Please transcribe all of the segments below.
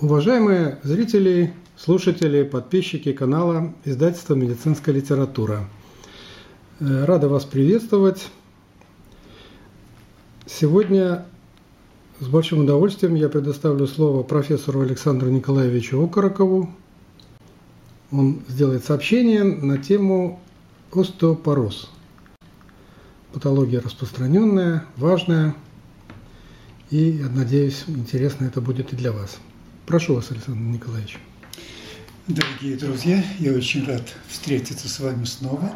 Уважаемые зрители, слушатели, подписчики канала издательства «Медицинская литература». Э, рада вас приветствовать. Сегодня с большим удовольствием я предоставлю слово профессору Александру Николаевичу Окорокову. Он сделает сообщение на тему остеопороз. Патология распространенная, важная – и, надеюсь, интересно это будет и для вас. Прошу вас, Александр Николаевич. Дорогие друзья, я очень рад встретиться с вами снова.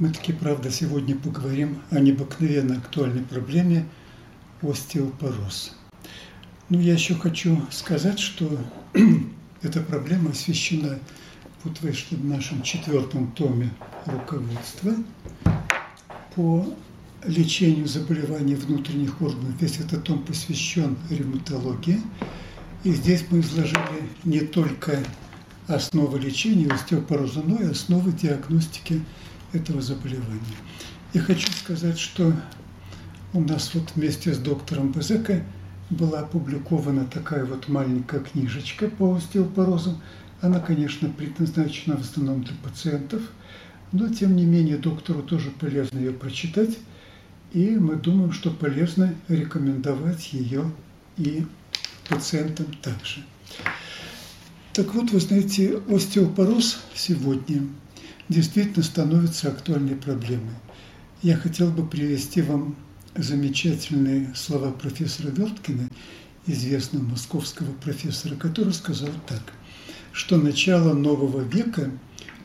Мы таки, правда, сегодня поговорим о необыкновенно актуальной проблеме остеопороз. Ну, я еще хочу сказать, что эта проблема освещена вот в нашем четвертом томе руководства по лечению заболеваний внутренних органов. Весь этот том посвящен ревматологии. И здесь мы изложили не только основы лечения остеопороза, но и основы диагностики этого заболевания. И хочу сказать, что у нас вот вместе с доктором Безека была опубликована такая вот маленькая книжечка по остеопорозу. Она, конечно, предназначена в основном для пациентов, но тем не менее доктору тоже полезно ее прочитать – и мы думаем, что полезно рекомендовать ее и пациентам также. Так вот, вы знаете, остеопороз сегодня действительно становится актуальной проблемой. Я хотел бы привести вам замечательные слова профессора Верткина, известного московского профессора, который сказал так, что начало нового века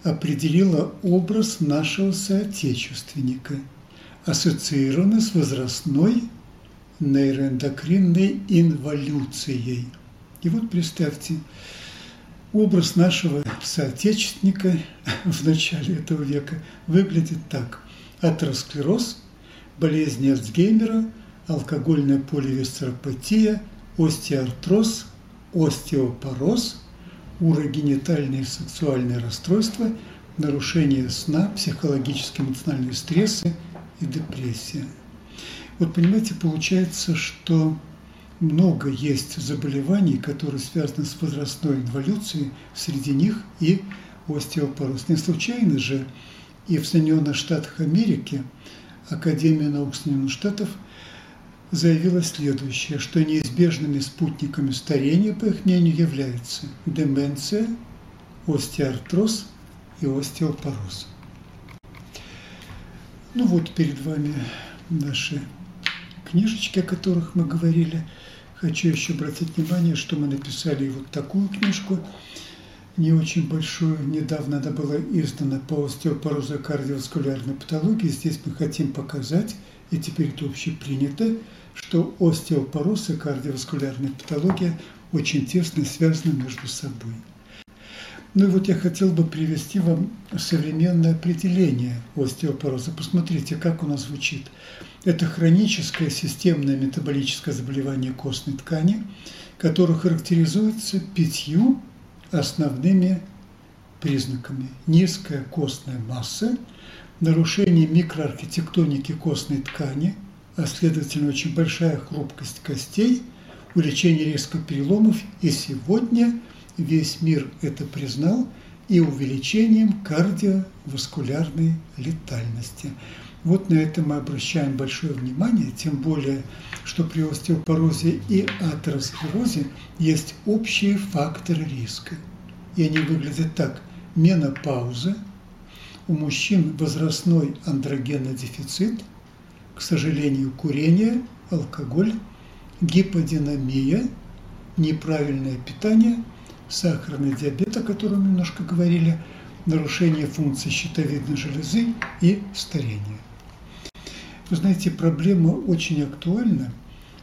определило образ нашего соотечественника – ассоциированы с возрастной нейроэндокринной инволюцией. И вот представьте, образ нашего соотечественника в начале этого века выглядит так. Атеросклероз, болезнь Альцгеймера, алкогольная поливесцеропатия, остеоартроз, остеопороз, урогенитальные сексуальные расстройства, нарушение сна, психологические эмоциональные стрессы – и депрессия. Вот понимаете, получается, что много есть заболеваний, которые связаны с возрастной инволюцией, среди них и остеопороз. Не случайно же и в Соединенных Штатах Америки Академия наук Соединенных Штатов заявила следующее, что неизбежными спутниками старения, по их мнению, являются деменция, остеоартроз и остеопороз. Ну вот перед вами наши книжечки, о которых мы говорили. Хочу еще обратить внимание, что мы написали вот такую книжку, не очень большую. Недавно она была издана по остеопорозу кардиоваскулярной патологии. Здесь мы хотим показать, и теперь это общепринято, что остеопороз и кардиоваскулярная патология очень тесно связаны между собой. Ну и вот я хотел бы привести вам современное определение остеопороза. Посмотрите, как оно звучит. Это хроническое системное метаболическое заболевание костной ткани, которое характеризуется пятью основными признаками. Низкая костная масса, нарушение микроархитектоники костной ткани, а следовательно очень большая хрупкость костей, увеличение риска переломов и сегодня – весь мир это признал, и увеличением кардиоваскулярной летальности. Вот на это мы обращаем большое внимание, тем более, что при остеопорозе и атеросклерозе есть общие факторы риска. И они выглядят так. Менопауза, у мужчин возрастной андрогенодефицит, к сожалению, курение, алкоголь, гиподинамия, неправильное питание – сахарный диабет, о котором немножко говорили, нарушение функции щитовидной железы и старение. Вы знаете, проблема очень актуальна.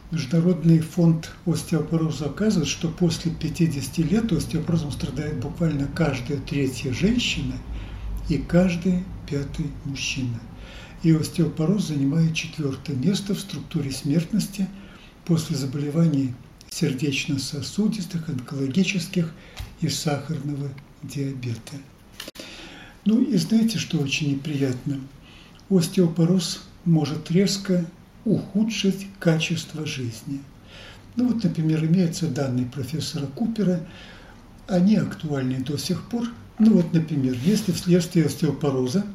Международный фонд остеопороза оказывает, что после 50 лет остеопорозом страдает буквально каждая третья женщина и каждый пятый мужчина. И остеопороз занимает четвертое место в структуре смертности после заболеваний сердечно-сосудистых, онкологических и сахарного диабета. Ну и знаете, что очень неприятно? Остеопороз может резко ухудшить качество жизни. Ну вот, например, имеются данные профессора Купера, они актуальны до сих пор. Ну вот, например, если вследствие остеопороза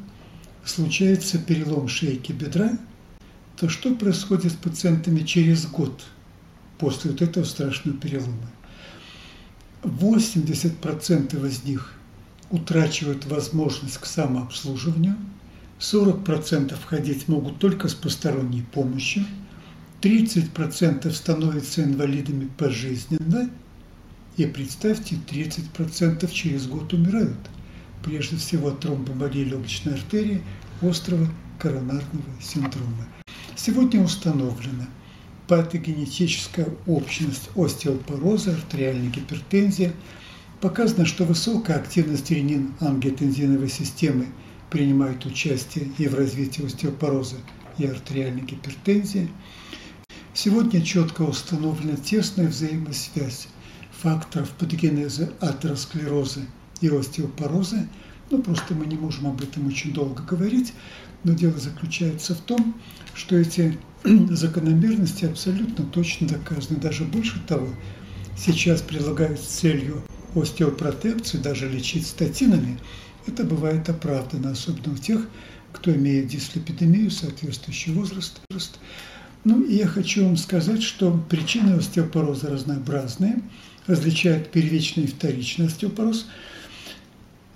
случается перелом шейки бедра, то что происходит с пациентами через год после вот этого страшного перелома? 80% из них утрачивают возможность к самообслуживанию, 40% ходить могут только с посторонней помощью, 30% становятся инвалидами пожизненно, и представьте, 30% через год умирают. Прежде всего от тромбоболии легочной артерии, острого коронарного синдрома. Сегодня установлено патогенетическая общность остеопороза, артериальной гипертензии. Показано, что высокая активность ренин-ангиотензиновой системы принимает участие и в развитии остеопороза и артериальной гипертензии. Сегодня четко установлена тесная взаимосвязь факторов патогенеза атеросклероза и остеопороза. Ну, просто мы не можем об этом очень долго говорить, но дело заключается в том, что эти закономерности абсолютно точно доказаны. Даже больше того, сейчас прилагают с целью остеопротекции, даже лечить статинами, это бывает оправдано, особенно у тех, кто имеет дислепидемию, соответствующий возраст. Ну и я хочу вам сказать, что причины остеопороза разнообразные, различают первичный и вторичный остеопороз.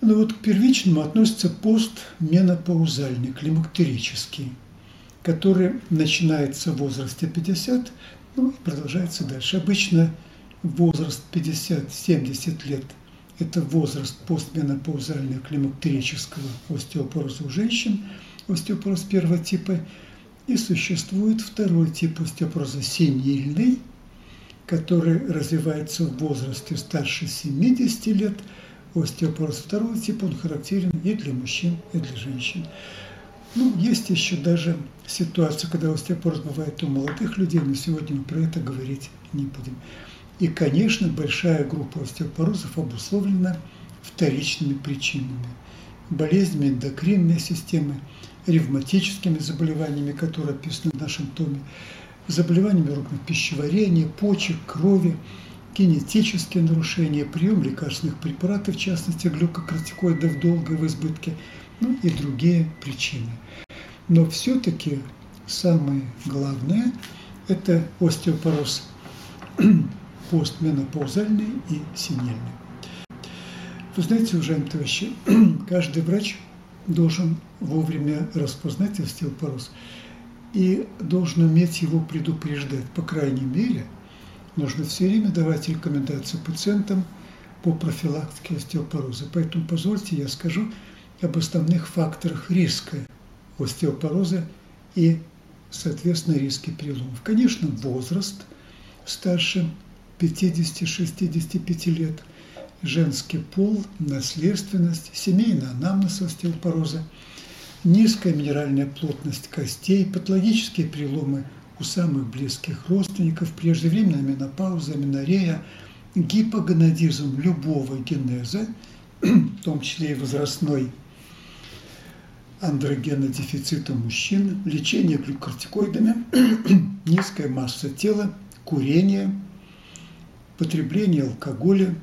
Но вот к первичному относится постменопаузальный, климактерический, который начинается в возрасте 50, ну и продолжается дальше. Обычно возраст 50-70 лет – это возраст постменопаузального климактерического остеопороза у женщин, остеопороз первого типа, и существует второй тип остеопороза – синильный, который развивается в возрасте старше 70 лет – остеопороз второго типа, он характерен и для мужчин, и для женщин. Ну, есть еще даже ситуация, когда остеопороз бывает у молодых людей, но сегодня мы про это говорить не будем. И, конечно, большая группа остеопорозов обусловлена вторичными причинами. Болезнями эндокринной системы, ревматическими заболеваниями, которые описаны в нашем томе, заболеваниями органов пищеварения, почек, крови, кинетические нарушения, прием лекарственных препаратов, в частности глюкокортикоидов долго в избытке, ну и другие причины. Но все-таки самое главное – это остеопороз постменопаузальный и синильный. Вы знаете, уважаемые товарищи, каждый врач должен вовремя распознать остеопороз и должен уметь его предупреждать, по крайней мере – нужно все время давать рекомендации пациентам по профилактике остеопороза. Поэтому позвольте я скажу об основных факторах риска остеопороза и, соответственно, риски переломов. Конечно, возраст старше 50-65 лет, женский пол, наследственность, семейный анамнез остеопороза, низкая минеральная плотность костей, патологические переломы у самых близких родственников, преждевременная менопауза, менорея, гипогонадизм любого генеза, в том числе и возрастной андрогенодефицита мужчин, лечение глюкортикоидами, низкая масса тела, курение, потребление алкоголя,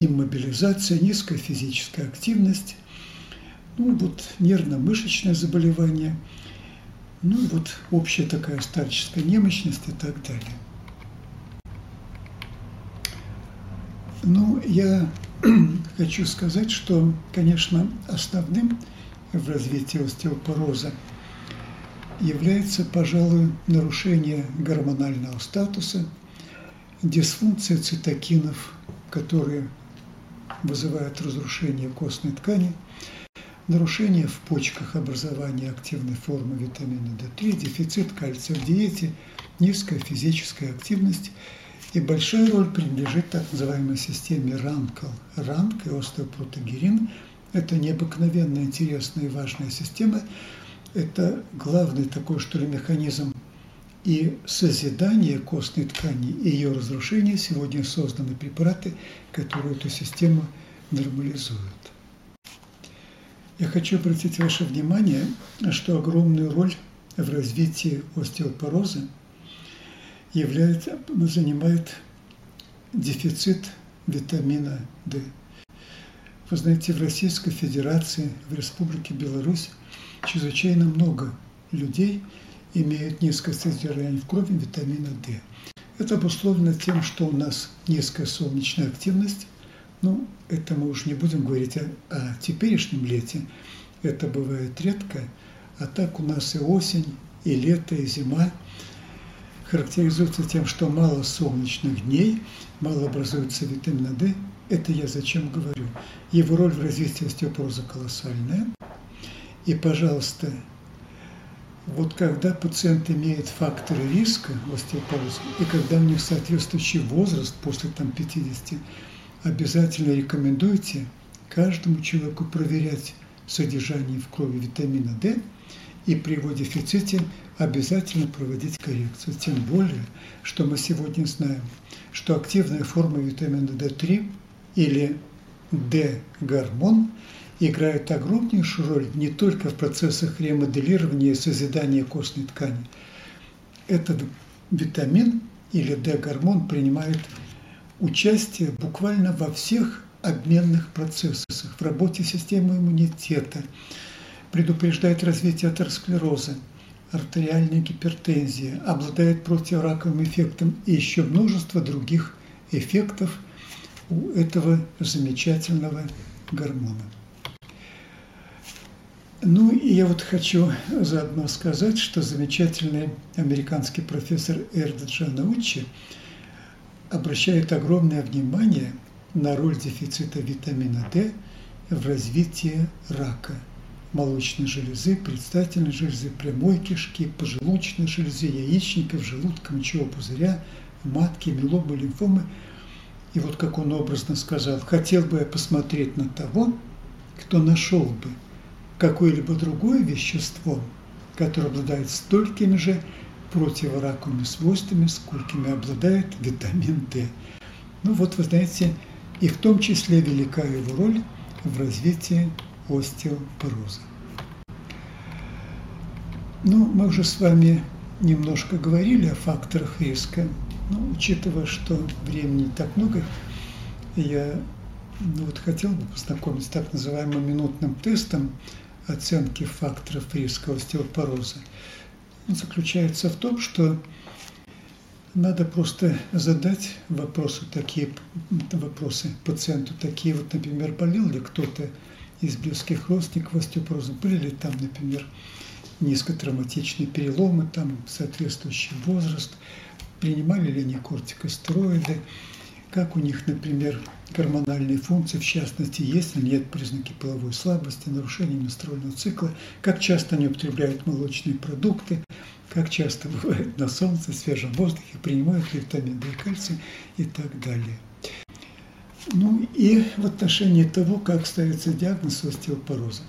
иммобилизация, низкая физическая активность, ну вот нервно-мышечное заболевание – ну и вот общая такая старческая немощность и так далее. Ну, я хочу сказать, что, конечно, основным в развитии остеопороза является, пожалуй, нарушение гормонального статуса, дисфункция цитокинов, которые вызывают разрушение костной ткани – нарушение в почках образования активной формы витамина D3, дефицит кальция в диете, низкая физическая активность и большая роль принадлежит так называемой системе РАНКЛ. РАНК и остеопротогерин – это необыкновенно интересная и важная система. Это главный такой, что ли, механизм и созидания костной ткани, и ее разрушения сегодня созданы препараты, которые эту систему нормализуют. Я хочу обратить ваше внимание, что огромную роль в развитии остеопороза является, занимает дефицит витамина D. Вы знаете, в Российской Федерации, в Республике Беларусь чрезвычайно много людей имеют низкое содержание в крови витамина D. Это обусловлено тем, что у нас низкая солнечная активность. Ну, это мы уже не будем говорить о, о теперешнем лете. Это бывает редко. А так у нас и осень, и лето, и зима характеризуются тем, что мало солнечных дней, мало образуется витамина D. Это я зачем говорю? Его роль в развитии остеопороза колоссальная. И, пожалуйста, вот когда пациент имеет факторы риска в остеопорозе, и когда у них соответствующий возраст после там, 50, обязательно рекомендуйте каждому человеку проверять содержание в крови витамина D и при его дефиците обязательно проводить коррекцию. Тем более, что мы сегодня знаем, что активная форма витамина D3 или D-гормон – играют огромнейшую роль не только в процессах ремоделирования и созидания костной ткани. Этот витамин или D-гормон принимает участие буквально во всех обменных процессах, в работе системы иммунитета, предупреждает развитие атеросклероза, артериальной гипертензии, обладает противораковым эффектом и еще множество других эффектов у этого замечательного гормона. Ну и я вот хочу заодно сказать, что замечательный американский профессор Эрд Джанаучи обращает огромное внимание на роль дефицита витамина D в развитии рака молочной железы, предстательной железы, прямой кишки, поджелудочной железы, яичников, желудка, мочевого пузыря, матки, меломы, лимфомы. И вот как он образно сказал, хотел бы я посмотреть на того, кто нашел бы – какое-либо другое вещество, которое обладает столькими же противораковыми свойствами, сколькими обладает витамин D. Ну вот, вы знаете, и в том числе велика его роль в развитии остеопороза. Ну, мы уже с вами немножко говорили о факторах риска, но учитывая, что времени так много, я ну, вот хотел бы познакомиться с так называемым минутным тестом, оценки факторов риска остеопороза заключается в том, что надо просто задать вопросы такие, вопросы пациенту такие, вот, например, болел ли кто-то из близких родственников остеопорозом, были ли там, например, низкотравматичные переломы, там соответствующий возраст, принимали ли они кортикостероиды, как у них, например, гормональные функции, в частности, есть или нет признаки половой слабости, нарушения менструального цикла, как часто они употребляют молочные продукты, как часто бывают на солнце, свежем воздухе, принимают ли витамин D и кальций и так далее. Ну и в отношении того, как ставится диагноз остеопороза.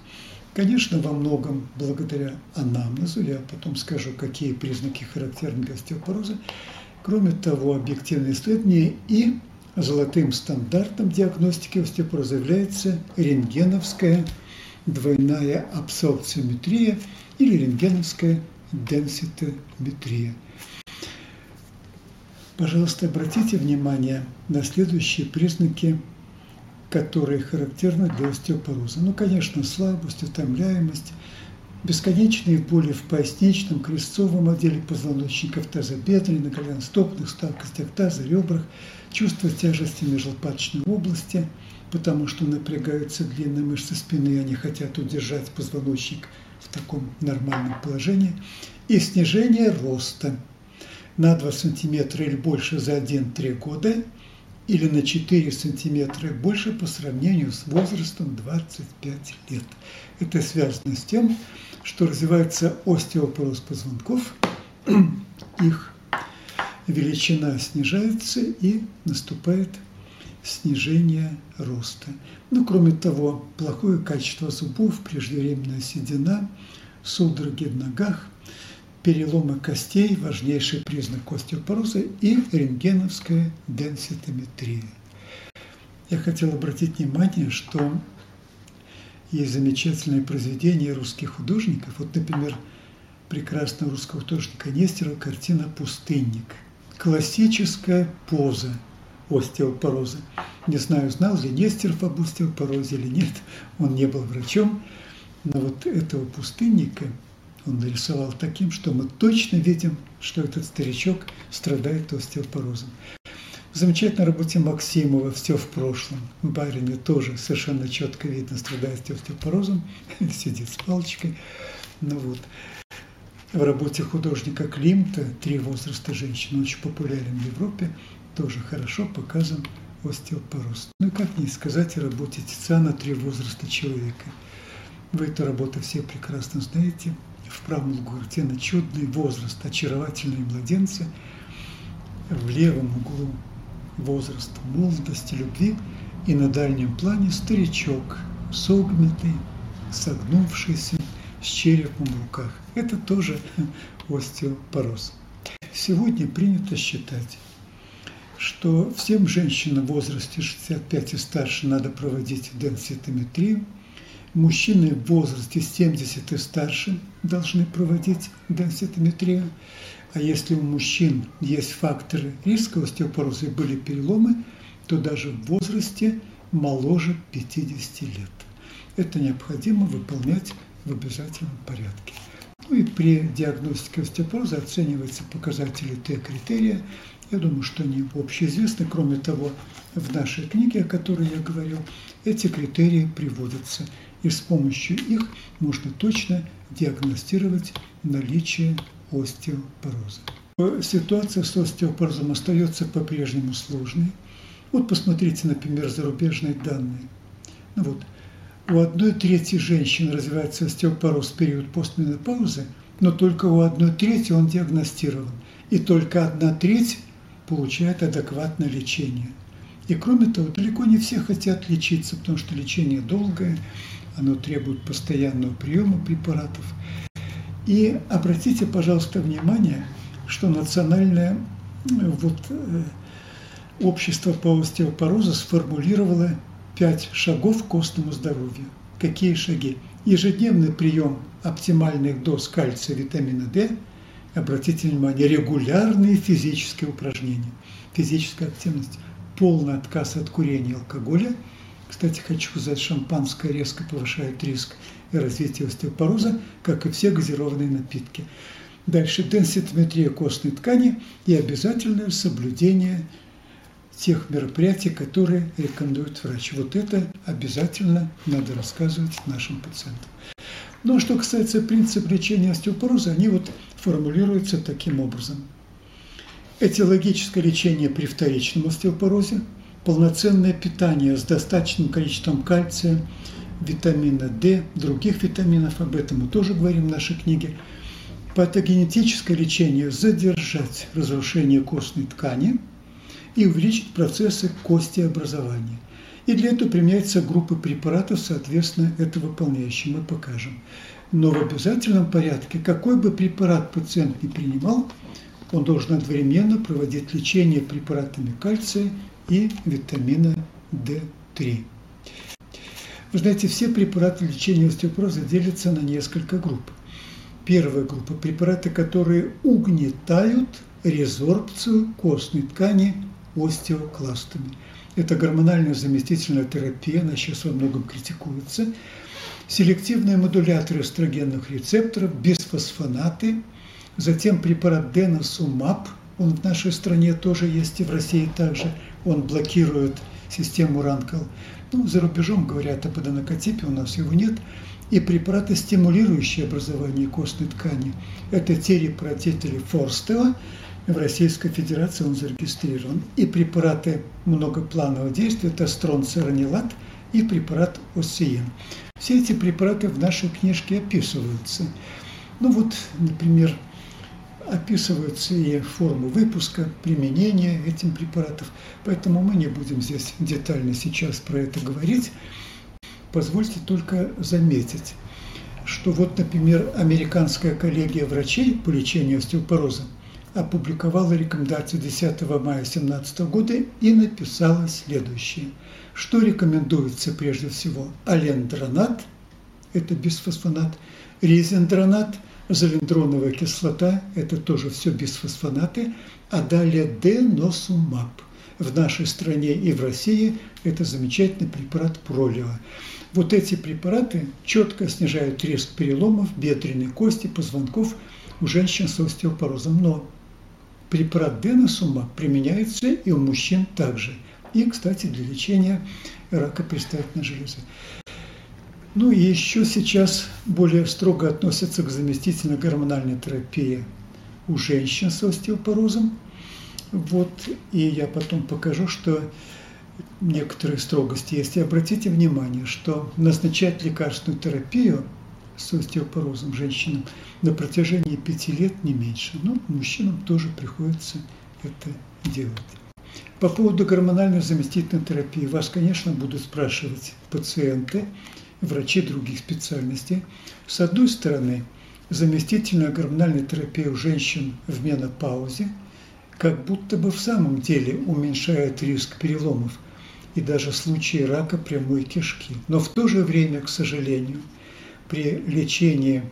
Конечно, во многом благодаря анамнезу, я потом скажу, какие признаки характерны для остеопороза, кроме того, объективные исследования и Золотым стандартом диагностики остеопороза является рентгеновская двойная абсорбциометрия или рентгеновская денситометрия. Пожалуйста, обратите внимание на следующие признаки, которые характерны для остеопороза. Ну, конечно, слабость, утомляемость, бесконечные боли в поясничном, крестцовом отделе позвоночника, в тазобедренных, голеностопных, сталкостях таза, ребрах – чувство тяжести межлопаточной области, потому что напрягаются длинные мышцы спины, и они хотят удержать позвоночник в таком нормальном положении, и снижение роста на 2 см или больше за 1-3 года или на 4 см больше по сравнению с возрастом 25 лет. Это связано с тем, что развивается остеопороз позвонков, их величина снижается и наступает снижение роста. Ну, кроме того, плохое качество зубов, преждевременная седина, судороги в ногах, переломы костей – важнейший признак остеопороза и рентгеновская денситометрия. Я хотел обратить внимание, что есть замечательные произведения русских художников. Вот, например, прекрасного русского художника Нестерова картина «Пустынник», классическая поза остеопороза. Не знаю, знал ли Нестеров об остеопорозе или нет, он не был врачом, но вот этого пустынника он нарисовал таким, что мы точно видим, что этот старичок страдает остеопорозом. В замечательной работе Максимова «Все в прошлом» Барине тоже совершенно четко видно, страдает остеопорозом, сидит с палочкой. Ну вот. В работе художника Климта «Три возраста женщин» очень популярен в Европе, тоже хорошо показан остеопороз. Ну и как не сказать о работе Тициана «Три возраста человека». Вы эту работу все прекрасно знаете. В правом картины чудный возраст, очаровательные младенцы. В левом углу возраст молодости, любви, и на дальнем плане старичок, согнутый, согнувшийся, с черепом в руках. Это тоже остеопороз. Сегодня принято считать, что всем женщинам в возрасте 65 и старше надо проводить денситометрию, мужчины в возрасте 70 и старше должны проводить денситометрию, а если у мужчин есть факторы риска остеопороза и были переломы, то даже в возрасте моложе 50 лет. Это необходимо выполнять в обязательном порядке. Ну и при диагностике остеопороза оцениваются показатели Т-критерия. Я думаю, что они общеизвестны. Кроме того, в нашей книге, о которой я говорил, эти критерии приводятся. И с помощью их можно точно диагностировать наличие остеопороза. Ситуация с остеопорозом остается по-прежнему сложной. Вот посмотрите, например, зарубежные данные. Ну вот, у одной трети женщин развивается остеопороз в период постменопаузы, но только у одной трети он диагностирован. И только одна треть получает адекватное лечение. И кроме того, далеко не все хотят лечиться, потому что лечение долгое, оно требует постоянного приема препаратов. И обратите, пожалуйста, внимание, что национальное вот, э, общество по остеопорозу сформулировало пять шагов к костному здоровью. Какие шаги? Ежедневный прием оптимальных доз кальция, витамина D, обратите внимание, регулярные физические упражнения, физическая активность, полный отказ от курения и алкоголя. Кстати, хочу сказать, шампанское резко повышает риск и развитие остеопороза, как и все газированные напитки. Дальше денситометрия костной ткани и обязательное соблюдение тех мероприятий, которые рекомендует врач. Вот это обязательно надо рассказывать нашим пациентам. Ну а что касается принципа лечения остеопороза, они вот формулируются таким образом. Этиологическое лечение при вторичном остеопорозе, полноценное питание с достаточным количеством кальция, витамина D, других витаминов, об этом мы тоже говорим в нашей книге. Патогенетическое лечение – задержать разрушение костной ткани – и увеличить процессы костеобразования. И для этого применяется группа препаратов, соответственно, это выполняющие, мы покажем. Но в обязательном порядке, какой бы препарат пациент не принимал, он должен одновременно проводить лечение препаратами кальция и витамина D3. Вы знаете, все препараты лечения остеопороза делятся на несколько групп. Первая группа – препараты, которые угнетают резорбцию костной ткани остеокластами. Это гормональная заместительная терапия, она сейчас во многом критикуется. Селективные модуляторы эстрогенных рецепторов, бисфосфонаты, затем препарат деносумаб, он в нашей стране тоже есть и в России также, он блокирует систему ранкл. Ну, за рубежом говорят о подонокотипе, у нас его нет. И препараты, стимулирующие образование костной ткани. Это терепротетели Форстела, в Российской Федерации он зарегистрирован. И препараты многопланового действия – это стронцеронилат и препарат осиен. Все эти препараты в нашей книжке описываются. Ну вот, например, описываются и формы выпуска, применения этим препаратов. Поэтому мы не будем здесь детально сейчас про это говорить. Позвольте только заметить, что вот, например, американская коллегия врачей по лечению остеопороза – опубликовала рекомендации 10 мая 2017 года и написала следующее. Что рекомендуется прежде всего? Алендронат, это бисфосфонат, резендронат, залендроновая кислота, это тоже все бисфосфонаты, а далее деносумаб. В нашей стране и в России это замечательный препарат пролева. Вот эти препараты четко снижают риск переломов бедренной кости, позвонков у женщин с остеопорозом. Но препарат деносумаб применяется и у мужчин также. И, кстати, для лечения рака предстательной железы. Ну и еще сейчас более строго относятся к заместительной гормональной терапии у женщин с остеопорозом. Вот, и я потом покажу, что некоторые строгости есть. И обратите внимание, что назначать лекарственную терапию с остеопорозом женщинам на протяжении пяти лет не меньше. Но мужчинам тоже приходится это делать. По поводу гормональной заместительной терапии вас, конечно, будут спрашивать пациенты, врачи других специальностей. С одной стороны, заместительная гормональная терапия у женщин в менопаузе как будто бы в самом деле уменьшает риск переломов и даже случаи рака прямой кишки. Но в то же время, к сожалению, при лечении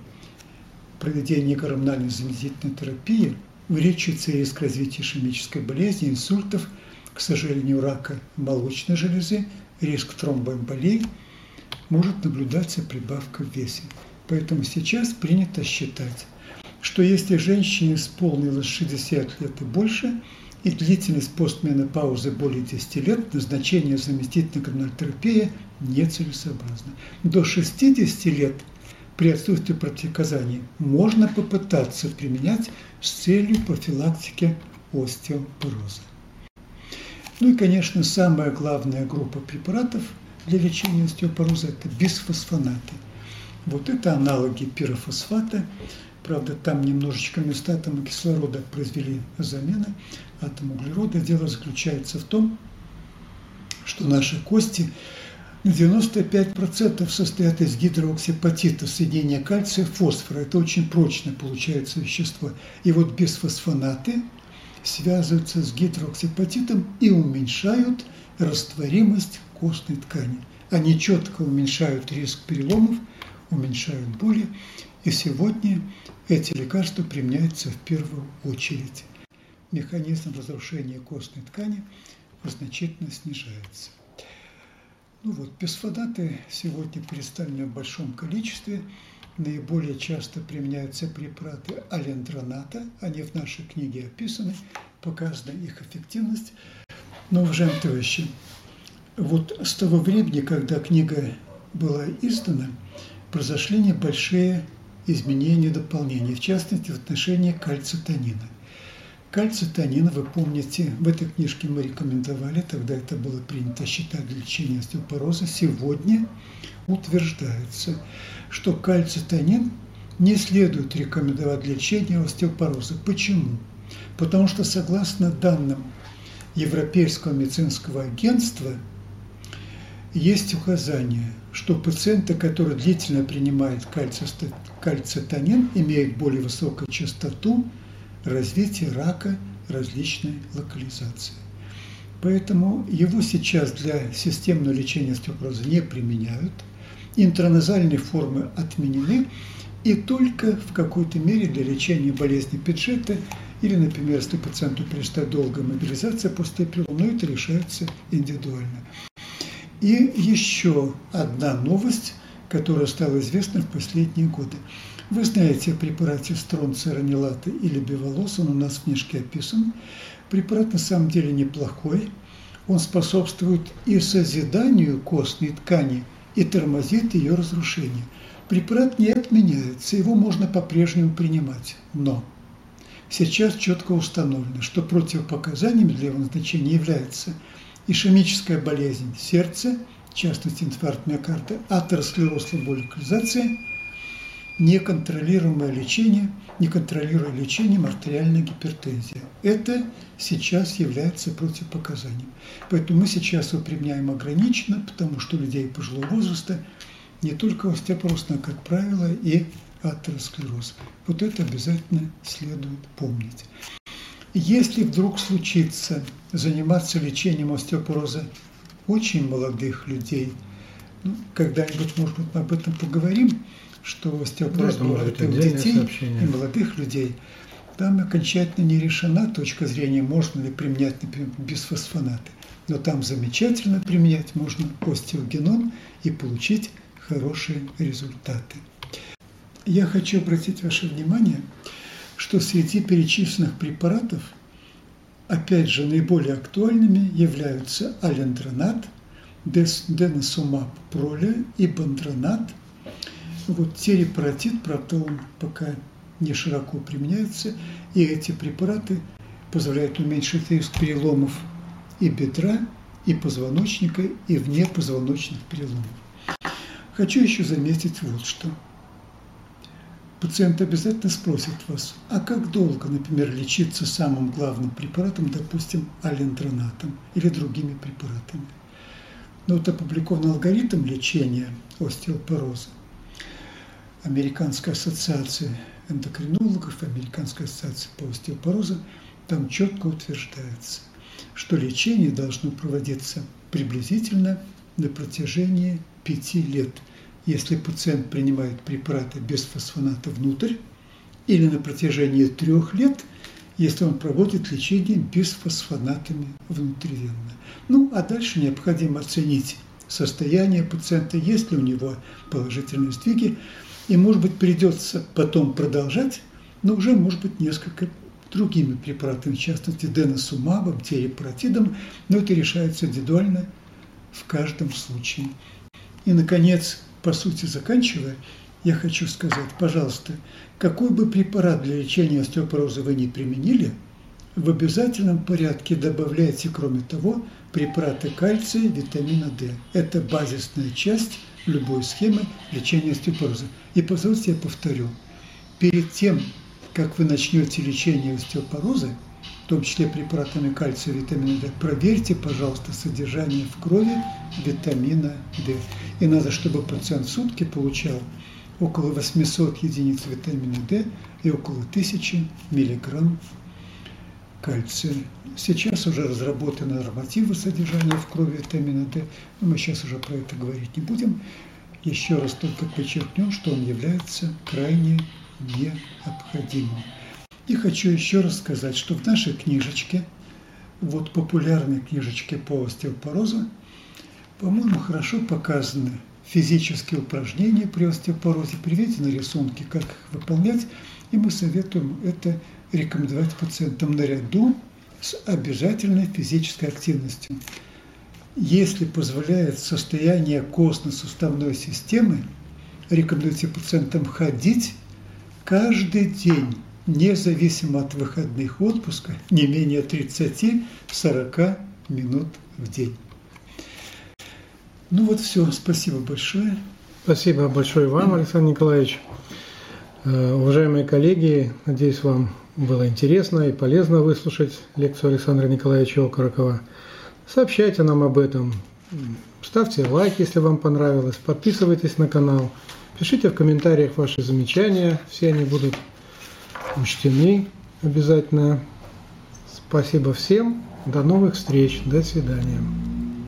проведении гормональной заместительной терапии увеличивается риск развития ишемической болезни, инсультов, к сожалению, рака молочной железы, риск тромбоэмболии – может наблюдаться прибавка в весе. Поэтому сейчас принято считать, что если женщине исполнилось 60 лет и больше, и длительность постменопаузы более 10 лет, назначение заместительной гормонотерапии нецелесообразно. До 60 лет при отсутствии противопоказаний можно попытаться применять с целью профилактики остеопороза. Ну и, конечно, самая главная группа препаратов – для лечения остеопороза – это бисфосфонаты. Вот это аналоги пирофосфата. Правда, там немножечко места атома кислорода произвели замены атома углерода. Дело заключается в том, что наши кости 95% состоят из гидроксипатита, соединения кальция, фосфора. Это очень прочное получается вещество. И вот бисфосфонаты связываются с гидроксипатитом и уменьшают растворимость костной ткани. Они четко уменьшают риск переломов, уменьшают боли. И сегодня эти лекарства применяются в первую очередь. Механизм разрушения костной ткани значительно снижается. Ну вот, бисфодаты сегодня представлены в большом количестве. Наиболее часто применяются препараты алендроната. Они в нашей книге описаны, показана их эффективность. Но, уважаемые товарищи, вот с того времени, когда книга была издана, произошли небольшие изменения и дополнения, в частности, в отношении кальцитонина. Кальцитонин, вы помните, в этой книжке мы рекомендовали, тогда это было принято считать для лечения остеопороза, сегодня утверждается, что кальцитонин не следует рекомендовать для лечения остеопороза. Почему? Потому что согласно данным Европейского медицинского агентства – есть указание, что пациенты, которые длительно принимают кальцитонин, имеют более высокую частоту развития рака различной локализации. Поэтому его сейчас для системного лечения остеопороза не применяют. Интраназальные формы отменены, и только в какой-то мере для лечения болезни пиджета или, например, если пациенту перестает долгая мобилизация после перелома, но это решается индивидуально. И еще одна новость, которая стала известна в последние годы. Вы знаете о препарате стронцеронилата или биволос, он у нас в книжке описан. Препарат на самом деле неплохой. Он способствует и созиданию костной ткани, и тормозит ее разрушение. Препарат не отменяется, его можно по-прежнему принимать. Но сейчас четко установлено, что противопоказаниями для его назначения является – ишемическая болезнь сердца, в частности инфаркт миокарда, атеросклероз слабой локализации, неконтролируемое лечение, неконтролируемое лечением артериальной гипертензии. Это сейчас является противопоказанием. Поэтому мы сейчас его применяем ограниченно, потому что у людей пожилого возраста не только остеопороз, но, как правило, и атеросклероз. Вот это обязательно следует помнить. Если вдруг случится заниматься лечением остеопороза очень молодых людей, ну, когда-нибудь, может быть, мы об этом поговорим, что остеопороз да, бывает и у детей, сообщение. и молодых людей. Там окончательно не решена точка зрения, можно ли применять, например, бисфосфонаты. Но там замечательно применять можно остеогенон и получить хорошие результаты. Я хочу обратить ваше внимание, что среди перечисленных препаратов, опять же, наиболее актуальными являются алендронат, деносумаб проля и бандронат. Вот терепаратит, правда, он пока не широко применяется, и эти препараты позволяют уменьшить риск переломов и бедра, и позвоночника, и внепозвоночных переломов. Хочу еще заметить вот что. Пациент обязательно спросит вас, а как долго, например, лечиться самым главным препаратом, допустим, алендронатом или другими препаратами. Но вот опубликован алгоритм лечения остеопороза. Американская ассоциация эндокринологов, Американская ассоциация по остеопорозу, там четко утверждается, что лечение должно проводиться приблизительно на протяжении пяти лет, если пациент принимает препараты без фосфоната внутрь, или на протяжении трех лет, если он проводит лечение бисфосфонатами внутривенно. Ну, а дальше необходимо оценить состояние пациента, есть ли у него положительные сдвиги, и, может быть, придется потом продолжать, но уже, может быть, несколько другими препаратами, в частности, деносумабом, терепаратидом, но это решается индивидуально в каждом случае. И, наконец, по сути, заканчивая, я хочу сказать, пожалуйста, какой бы препарат для лечения остеопороза вы не применили, в обязательном порядке добавляйте, кроме того, препараты кальция, витамина D. Это базисная часть любой схемы лечения остеопороза. И позвольте я повторю, перед тем, как вы начнете лечение остеопороза, в том числе препаратами кальция и витамина D, проверьте, пожалуйста, содержание в крови витамина D. И надо, чтобы пациент в сутки получал около 800 единиц витамина D и около 1000 миллиграмм кальция. Сейчас уже разработаны нормативы содержания в крови витамина D, но мы сейчас уже про это говорить не будем. Еще раз только подчеркнем, что он является крайне необходимым. И хочу еще раз сказать, что в нашей книжечке, вот популярной книжечке по остеопорозу, по-моему, хорошо показаны физические упражнения при остеопорозе, приведены рисунки, как их выполнять, и мы советуем это рекомендовать пациентам наряду с обязательной физической активностью. Если позволяет состояние костно-суставной системы, рекомендуйте пациентам ходить каждый день, независимо от выходных отпуска, не менее 30-40 минут в день. Ну вот все, спасибо большое. Спасибо большое вам, Александр Николаевич. Э, уважаемые коллеги, надеюсь, вам было интересно и полезно выслушать лекцию Александра Николаевича Окорокова. Сообщайте нам об этом, ставьте лайк, если вам понравилось, подписывайтесь на канал, пишите в комментариях ваши замечания, все они будут учтены обязательно. Спасибо всем, до новых встреч, до свидания.